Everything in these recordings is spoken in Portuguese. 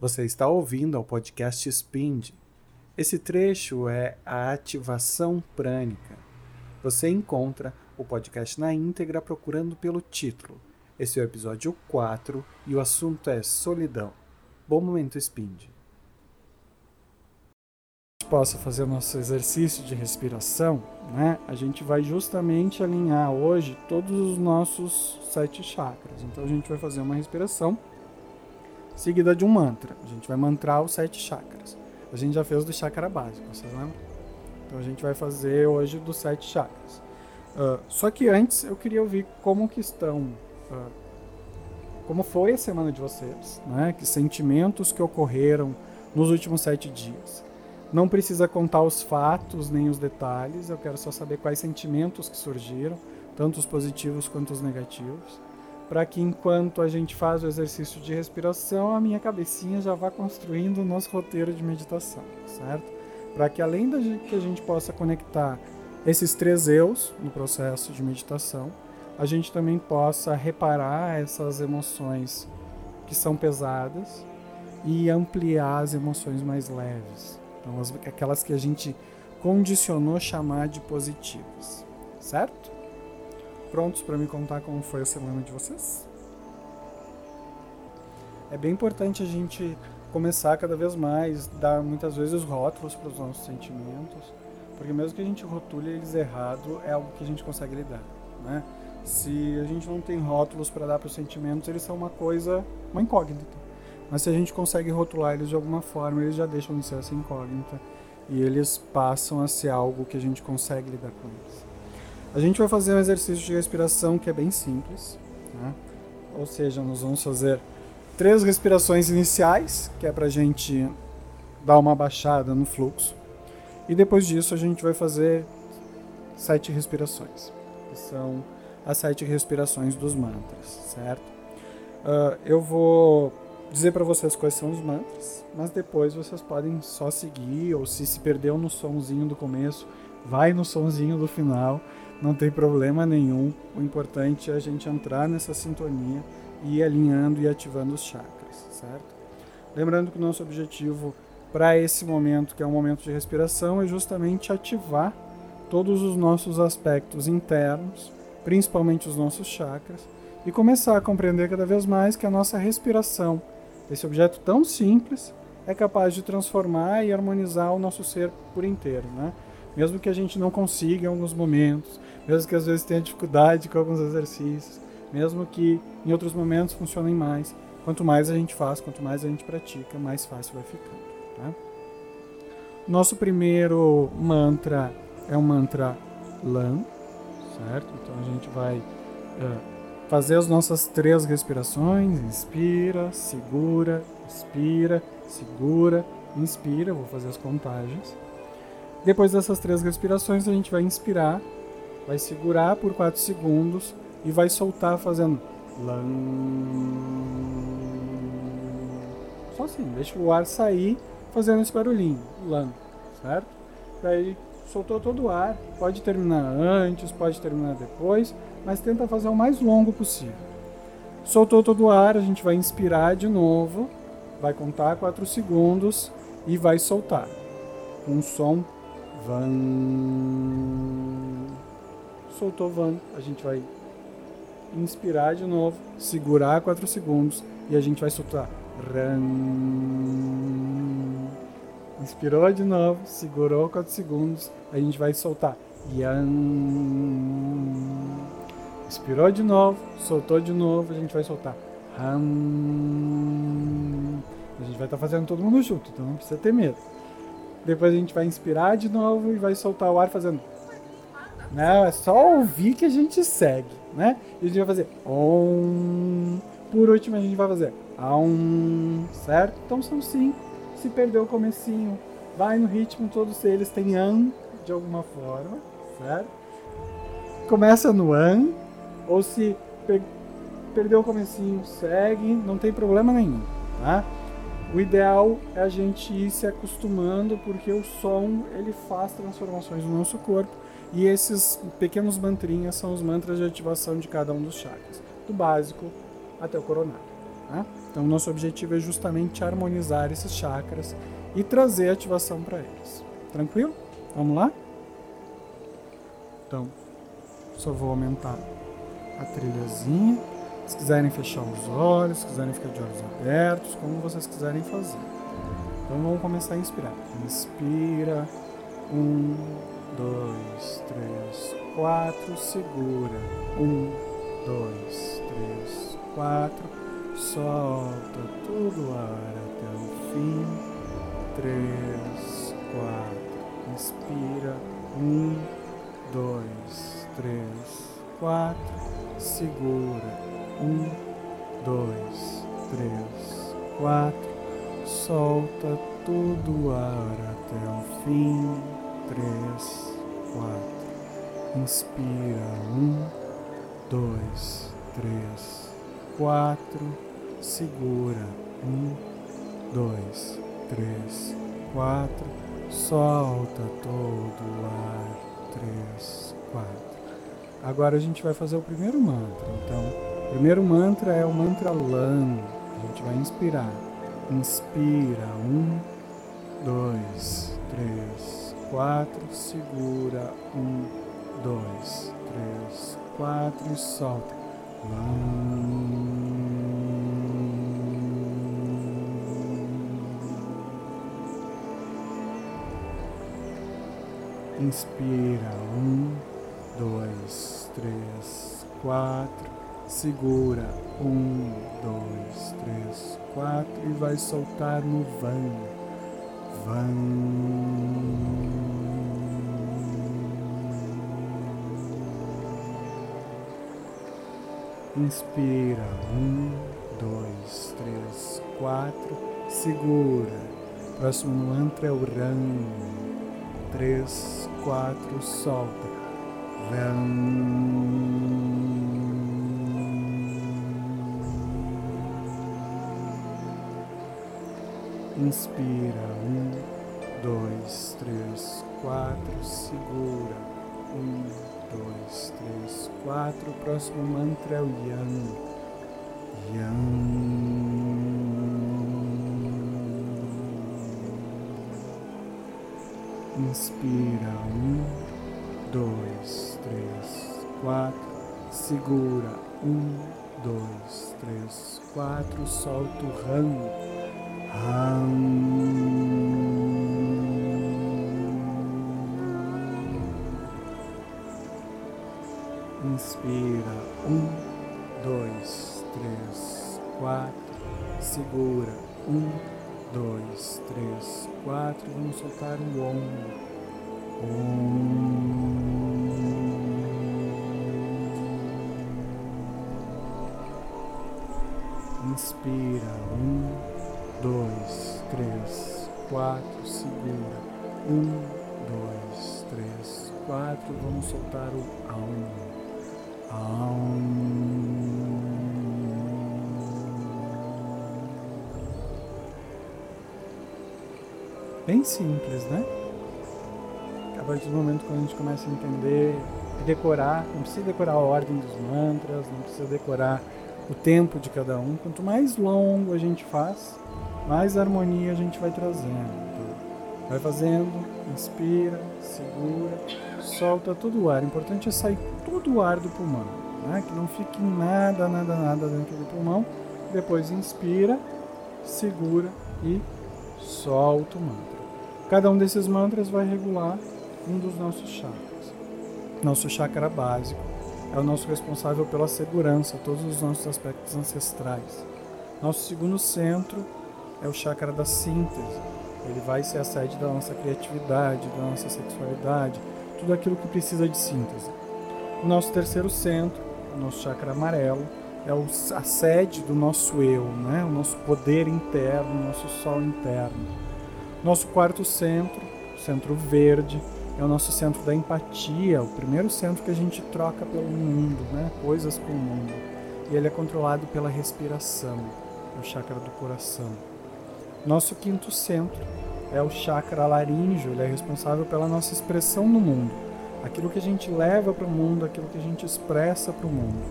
Você está ouvindo ao podcast Spind. Esse trecho é a ativação prânica. Você encontra o podcast na íntegra procurando pelo título. Esse é o episódio 4 e o assunto é solidão. Bom momento, Spind. Possa fazer o nosso exercício de respiração, né? A gente vai justamente alinhar hoje todos os nossos sete chakras. Então a gente vai fazer uma respiração seguida de um mantra. A gente vai mantrar os sete chakras. A gente já fez do chakra básico, vocês lembram? Então a gente vai fazer hoje dos sete chakras. Uh, só que antes eu queria ouvir como que estão, uh, como foi a semana de vocês, né? Que sentimentos que ocorreram nos últimos sete dias. Não precisa contar os fatos nem os detalhes. Eu quero só saber quais sentimentos que surgiram, tanto os positivos quanto os negativos para que enquanto a gente faz o exercício de respiração, a minha cabecinha já vá construindo o nosso roteiro de meditação, certo? Para que além da gente, que a gente possa conectar esses três eus no processo de meditação, a gente também possa reparar essas emoções que são pesadas e ampliar as emoções mais leves. Então, as, aquelas que a gente condicionou chamar de positivas, certo? Prontos para me contar como foi a semana de vocês? É bem importante a gente começar cada vez mais, dar muitas vezes rótulos para os nossos sentimentos, porque mesmo que a gente rotule eles errado, é algo que a gente consegue lidar, né? Se a gente não tem rótulos para dar para os sentimentos, eles são uma coisa, uma incógnita. Mas se a gente consegue rotular eles de alguma forma, eles já deixam de ser essa incógnita e eles passam a ser algo que a gente consegue lidar com eles. A gente vai fazer um exercício de respiração que é bem simples, né? ou seja, nós vamos fazer três respirações iniciais, que é para a gente dar uma baixada no fluxo, e depois disso a gente vai fazer sete respirações, que são as sete respirações dos mantras, certo? Uh, eu vou dizer para vocês quais são os mantras, mas depois vocês podem só seguir, ou se se perdeu no sonzinho do começo, vai no sonzinho do final não tem problema nenhum. O importante é a gente entrar nessa sintonia e ir alinhando e ativando os chakras, certo? Lembrando que o nosso objetivo para esse momento, que é um momento de respiração, é justamente ativar todos os nossos aspectos internos, principalmente os nossos chakras, e começar a compreender cada vez mais que a nossa respiração, esse objeto tão simples, é capaz de transformar e harmonizar o nosso ser por inteiro, né? Mesmo que a gente não consiga em alguns momentos, mesmo que às vezes tenha dificuldade com alguns exercícios, mesmo que em outros momentos funcionem mais, quanto mais a gente faz, quanto mais a gente pratica, mais fácil vai ficando. Tá? Nosso primeiro mantra é o mantra LAN, certo? Então a gente vai uh, fazer as nossas três respirações: inspira, segura, expira, segura, inspira. Vou fazer as contagens. Depois dessas três respirações, a gente vai inspirar, vai segurar por 4 segundos e vai soltar fazendo. Só assim, deixa o ar sair fazendo esse barulhinho, lan, certo? Daí soltou todo o ar, pode terminar antes, pode terminar depois, mas tenta fazer o mais longo possível. Soltou todo o ar, a gente vai inspirar de novo, vai contar 4 segundos e vai soltar. Um som Van. Soltou van. A gente vai inspirar de novo, segurar 4 segundos e a gente vai soltar. Ran. Inspirou de novo, segurou 4 segundos, a gente vai soltar. Yan. Inspirou de novo, soltou de novo, a gente vai soltar. A gente vai estar tá fazendo todo mundo junto, então não precisa ter medo. Depois a gente vai inspirar de novo e vai soltar o ar fazendo. Não, é só ouvir que a gente segue, né? E a gente vai fazer om. Por último a gente vai fazer aum, certo? Então são cinco. Se perdeu o comecinho, vai no ritmo, todos eles têm an de alguma forma, certo? Começa no an, ou se per perdeu o comecinho, segue, não tem problema nenhum, tá? O ideal é a gente ir se acostumando, porque o som ele faz transformações no nosso corpo e esses pequenos mantrinhas são os mantras de ativação de cada um dos chakras, do básico até o coronário. Né? Então, nosso objetivo é justamente harmonizar esses chakras e trazer ativação para eles. Tranquilo? Vamos lá? Então, só vou aumentar a trilhazinha. Se quiserem fechar os olhos, se quiserem ficar de olhos abertos, como vocês quiserem fazer. Então vamos começar a inspirar. Inspira. Um, dois, três, quatro. Segura. Um, dois, três, quatro. Solta todo o ar até o fim. Três, quatro. Inspira. Um, dois, três, quatro. Segura. Um, dois, três, quatro. Solta todo o ar até o fim. Três, quatro. Inspira. Um, dois, três, quatro segura. Um, dois, três, quatro. Solta todo o ar. Três, quatro. Agora a gente vai fazer o primeiro mantra. Então, primeiro mantra é o mantra LAM. A gente vai inspirar. Inspira. Um, dois, três, quatro. Segura. Um, dois, três, quatro. E solta. LAM. Inspira. Um, dois, três, quatro. Segura. Um, dois, três, quatro. E vai soltar no van. Van. Inspira. Um, dois, três, quatro. Segura. Próximo mantra é o Ram três, quatro, solta. Inspira, um, dois, três, quatro, segura, um, dois, três, quatro. O próximo mantra é o Yang. Yang. Inspira. Um, dois, três, quatro. Segura. Um, dois, três, quatro. Solta o ram. Ram. Inspira. Um, dois, três, quatro. Segura. Um, dois, três, quatro. Vamos soltar o ombro. Um. Inspira. Um, dois, três, quatro. Segura. Um, dois, três, quatro. Vamos soltar o alma. bem simples, né? A partir do momento que a gente começa a entender e decorar, não precisa decorar a ordem dos mantras, não precisa decorar o tempo de cada um. Quanto mais longo a gente faz, mais harmonia a gente vai trazendo. Vai fazendo, inspira, segura, solta todo o ar. O importante é sair todo o ar do pulmão, né? que não fique nada, nada, nada dentro do pulmão. Depois inspira, segura e solta o mantra. Cada um desses mantras vai regular um dos nossos chakras. Nosso chakra básico é o nosso responsável pela segurança, todos os nossos aspectos ancestrais. Nosso segundo centro é o chakra da síntese. Ele vai ser a sede da nossa criatividade, da nossa sexualidade, tudo aquilo que precisa de síntese. O nosso terceiro centro, o nosso chakra amarelo, é a sede do nosso eu, né? o nosso poder interno, o nosso sol interno. Nosso quarto centro, centro verde, é o nosso centro da empatia, o primeiro centro que a gente troca pelo mundo, né? coisas com o mundo. E ele é controlado pela respiração, é o chakra do coração. Nosso quinto centro é o chakra laríngeo, ele é responsável pela nossa expressão no mundo, aquilo que a gente leva para o mundo, aquilo que a gente expressa para o mundo.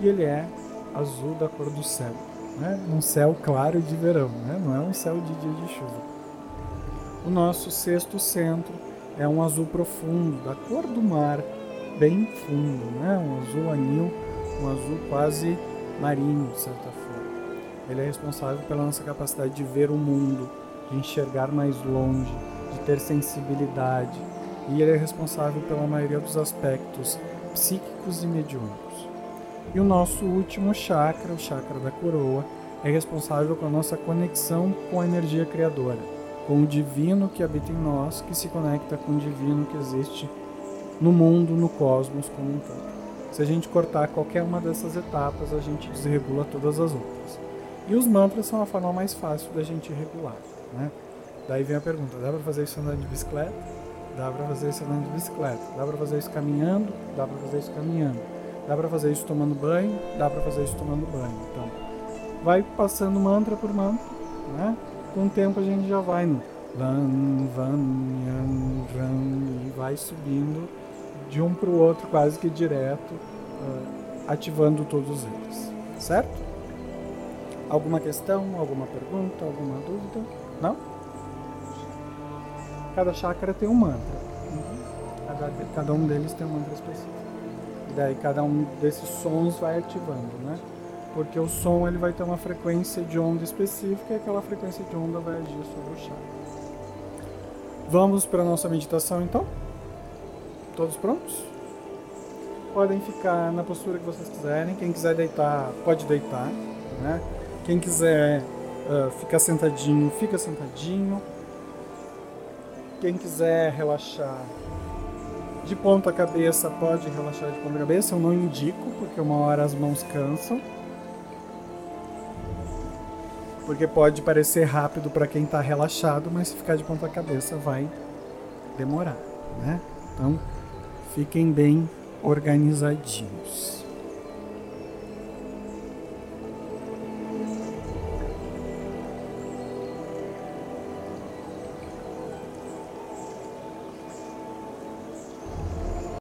E ele é azul da cor do céu. né? num céu claro de verão, né? não é um céu de dia de chuva. O nosso sexto centro é um azul profundo, da cor do mar, bem fundo, né? um azul anil, um azul quase marinho, de certa forma. Ele é responsável pela nossa capacidade de ver o mundo, de enxergar mais longe, de ter sensibilidade, e ele é responsável pela maioria dos aspectos psíquicos e mediúnicos. E o nosso último chakra, o chakra da coroa, é responsável pela nossa conexão com a energia criadora, com o divino que habita em nós, que se conecta com o divino que existe no mundo, no cosmos como um todo. Se a gente cortar qualquer uma dessas etapas, a gente desregula todas as outras. E os mantras são a forma mais fácil da gente regular. Né? Daí vem a pergunta: dá para fazer isso andando de bicicleta? Dá para fazer isso andando de bicicleta. Dá para fazer isso caminhando? Dá para fazer isso caminhando. Dá para fazer isso tomando banho? Dá para fazer isso tomando banho. Então, vai passando mantra por mantra, né? Com o tempo a gente já vai no van, van, yan, ran, e vai subindo de um para o outro quase que direto, ativando todos eles, certo? Alguma questão, alguma pergunta, alguma dúvida? Não? Cada chakra tem um mantra. Cada, cada um deles tem um mantra específico. E daí cada um desses sons vai ativando, né? Porque o som ele vai ter uma frequência de onda específica e aquela frequência de onda vai agir sobre o chakra. Vamos para a nossa meditação então? Todos prontos? Podem ficar na postura que vocês quiserem. Quem quiser deitar, pode deitar. Né? Quem quiser uh, ficar sentadinho, fica sentadinho. Quem quiser relaxar de ponta cabeça, pode relaxar de ponta cabeça. Eu não indico, porque uma hora as mãos cansam. Porque pode parecer rápido para quem está relaxado, mas se ficar de ponta cabeça vai demorar, né? Então, fiquem bem organizadinhos.